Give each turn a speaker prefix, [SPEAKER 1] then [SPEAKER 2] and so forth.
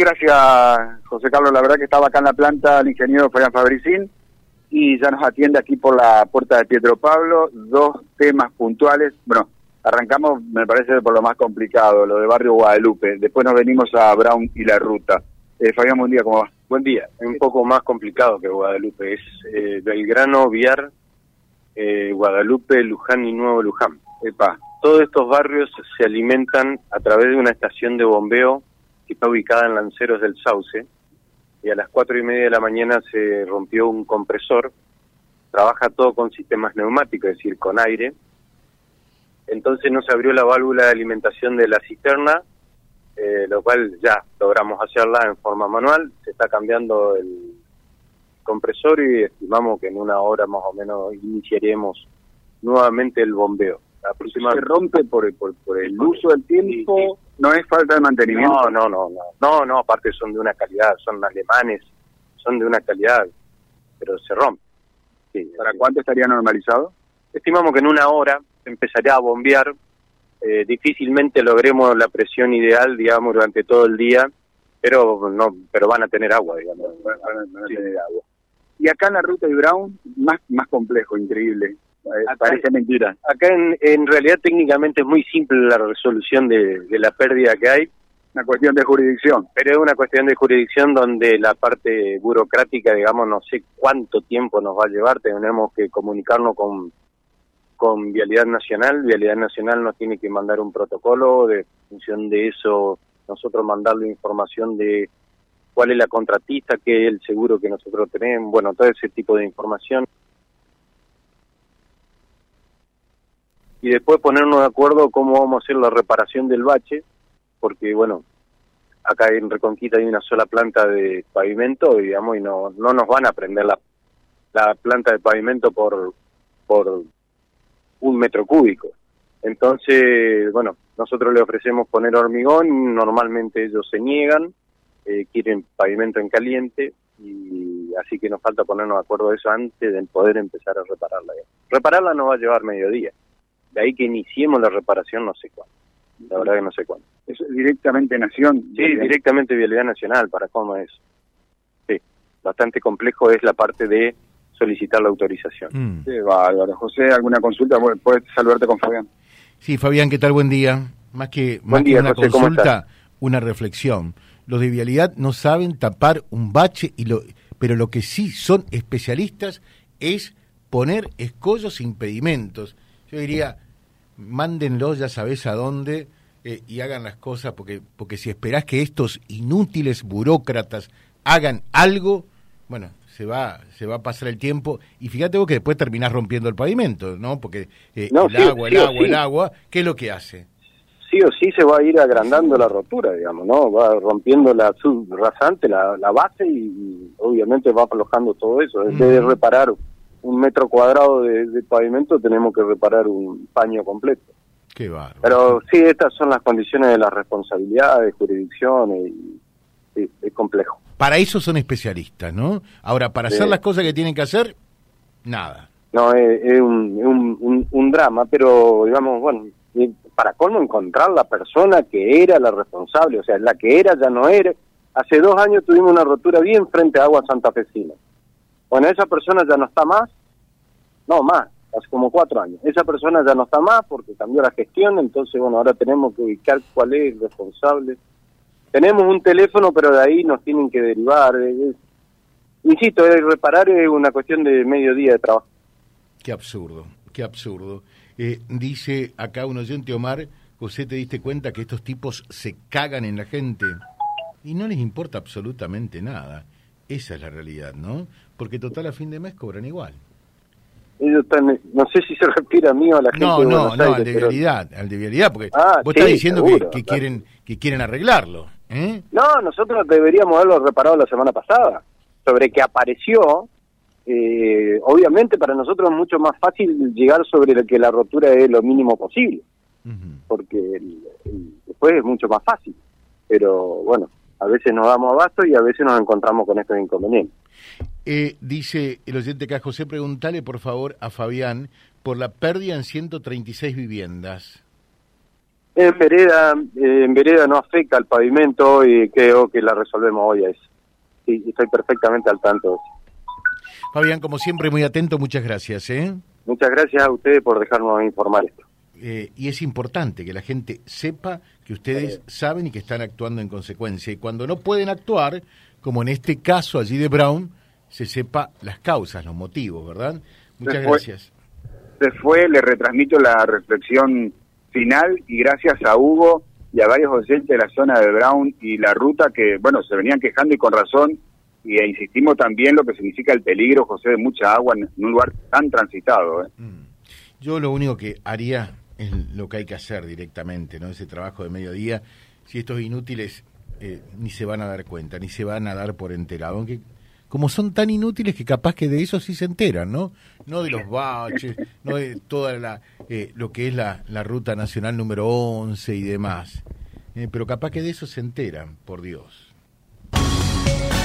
[SPEAKER 1] gracias, José Carlos. La verdad que estaba acá en la planta el ingeniero Fabián Fabricín y ya nos atiende aquí por la puerta de Pietro Pablo. Dos temas puntuales. Bueno, arrancamos, me parece, por lo más complicado, lo de Barrio Guadalupe. Después nos venimos a Brown y la ruta. Eh, Fabián, buen día, ¿cómo va?
[SPEAKER 2] Buen día. Es un poco más complicado que Guadalupe. Es eh, Belgrano, Viar, eh, Guadalupe, Luján y Nuevo Luján. Epa. Todos estos barrios se alimentan a través de una estación de bombeo que está ubicada en Lanceros del Sauce, y a las cuatro y media de la mañana se rompió un compresor, trabaja todo con sistemas neumáticos, es decir, con aire, entonces no se abrió la válvula de alimentación de la cisterna, eh, lo cual ya logramos hacerla en forma manual, se está cambiando el compresor y estimamos que en una hora más o menos iniciaremos nuevamente el bombeo.
[SPEAKER 1] Se rompe por, por, por el uso del tiempo no es falta de mantenimiento.
[SPEAKER 2] No, no, no, no, no, no, aparte son de una calidad, son alemanes, son de una calidad, pero se rompe.
[SPEAKER 1] ¿Para cuánto estaría normalizado?
[SPEAKER 2] Estimamos que en una hora empezaría a bombear, eh, difícilmente logremos la presión ideal, digamos, durante todo el día, pero no, pero van a tener agua, digamos. Van, a tener agua.
[SPEAKER 1] Y acá en la ruta de Brown, más, más complejo, increíble. Eh, parece mentira.
[SPEAKER 2] Acá en, en, realidad técnicamente es muy simple la resolución de, la pérdida que hay.
[SPEAKER 1] Una cuestión de jurisdicción.
[SPEAKER 2] Pero es una cuestión de jurisdicción donde la parte burocrática, digamos, no sé cuánto tiempo nos va a llevar. Tenemos que comunicarnos con, con Vialidad Nacional. Vialidad Nacional nos tiene que mandar un protocolo. De función de eso, nosotros mandarle información de cuál es la contratista, qué es el seguro que nosotros tenemos. Bueno, todo ese tipo de información. Y después ponernos de acuerdo cómo vamos a hacer la reparación del bache, porque bueno, acá en Reconquista hay una sola planta de pavimento, digamos, y no, no nos van a prender la, la planta de pavimento por, por un metro cúbico. Entonces, bueno, nosotros le ofrecemos poner hormigón, normalmente ellos se niegan, eh, quieren pavimento en caliente, y así que nos falta ponernos de acuerdo de eso antes de poder empezar a repararla. Repararla nos va a llevar mediodía de ahí que iniciemos la reparación no sé cuándo. La verdad que no sé cuándo.
[SPEAKER 1] ¿Eso es directamente Nación?
[SPEAKER 2] Sí, directamente Vialidad Nacional, para cómo es. Sí, bastante complejo es la parte de solicitar la autorización.
[SPEAKER 1] Mm. Sí, bárbaro. José, ¿alguna consulta? Puedes saludarte con Fabián.
[SPEAKER 3] Sí, Fabián, ¿qué tal? Buen día. Más que, más que una consulta, una reflexión. Los de Vialidad no saben tapar un bache, y lo, pero lo que sí son especialistas es poner escollos e impedimentos. Yo diría, mándenlo, ya sabés a dónde, eh, y hagan las cosas, porque, porque si esperás que estos inútiles burócratas hagan algo, bueno, se va, se va a pasar el tiempo, y fíjate vos que después terminás rompiendo el pavimento, ¿no? Porque eh, el, agua, el agua, el agua, ¿qué es lo que hace?
[SPEAKER 2] sí o sí se va a ir agrandando la rotura, digamos, ¿no? Va rompiendo la subrasante, la, la base y, obviamente va aflojando todo eso. Es de reparar un metro cuadrado de, pavimento tenemos que reparar un paño completo.
[SPEAKER 3] Qué bárbaro.
[SPEAKER 2] Pero sí, estas son las condiciones de la responsabilidad, de jurisdicción, y, es complejo.
[SPEAKER 3] Para eso son especialistas, ¿no? Ahora, para hacer las cosas que tienen que hacer, nada.
[SPEAKER 2] No, es, un, un, drama, pero digamos, bueno, para cómo encontrar la persona que era la responsable, o sea, la que era ya no era. Hace dos años tuvimos una rotura bien frente a Agua Santa Fecina bueno, esa persona ya no está más, no más, hace como cuatro años. Esa persona ya no está más porque cambió la gestión, entonces, bueno, ahora tenemos que ubicar cuál es el responsable. Tenemos un teléfono, pero de ahí nos tienen que derivar. insisto, reparar es una cuestión de medio día de trabajo.
[SPEAKER 3] Qué absurdo, qué absurdo. Eh, dice acá un oyente Omar, José, ¿te diste cuenta que estos tipos se cagan en la gente? Y no les importa absolutamente nada. Esa es la realidad, ¿no? Porque total a fin de mes cobran igual.
[SPEAKER 2] Ellos están, no sé si se refiere a mí o a la gente
[SPEAKER 3] no, no, no, al de vialidad, al de vialidad, porque ah, vos estás diciendo que, quieren que quieren arreglarlo. ¿eh?
[SPEAKER 2] No, nosotros deberíamos haberlo reparado la semana pasada. Sobre que apareció, eh, obviamente para nosotros es mucho más fácil llegar sobre que la rotura es lo mínimo posible, porque después es mucho más fácil. Pero bueno, a veces nos damos abasto y a veces nos encontramos con estos inconvenientes.
[SPEAKER 3] Eh, dice el oyente que José, preguntale por favor a Fabián por la pérdida en 136 viviendas.
[SPEAKER 2] En vereda, eh, en vereda no afecta al pavimento y creo que la resolvemos hoy. Es, sí, estoy perfectamente al tanto.
[SPEAKER 3] Fabián, como siempre, muy atento, muchas gracias. ¿eh?
[SPEAKER 2] Muchas gracias a ustedes por dejarnos informar esto.
[SPEAKER 3] Eh, y es importante que la gente sepa que ustedes saben y que están actuando en consecuencia. Y cuando no pueden actuar, como en este caso allí de Brown, se sepa las causas, los motivos, ¿verdad? Muchas gracias.
[SPEAKER 1] Se fue, le retransmito la reflexión final y gracias a Hugo y a varios oyentes de la zona de Brown y la ruta que, bueno, se venían quejando y con razón, y e insistimos también lo que significa el peligro, José, de mucha agua en, un lugar tan transitado. ¿eh? Mm.
[SPEAKER 3] Yo lo único que haría es lo que hay que hacer directamente, ¿no? Ese trabajo de mediodía, si estos inútiles eh, ni se van a dar cuenta, ni se van a dar por enterado, aunque como son tan inútiles que capaz que de eso sí se enteran, ¿no? No de los baches, no de toda la, eh, lo que es la, la, ruta nacional número 11 y demás. Eh, pero capaz que de eso se enteran, por Dios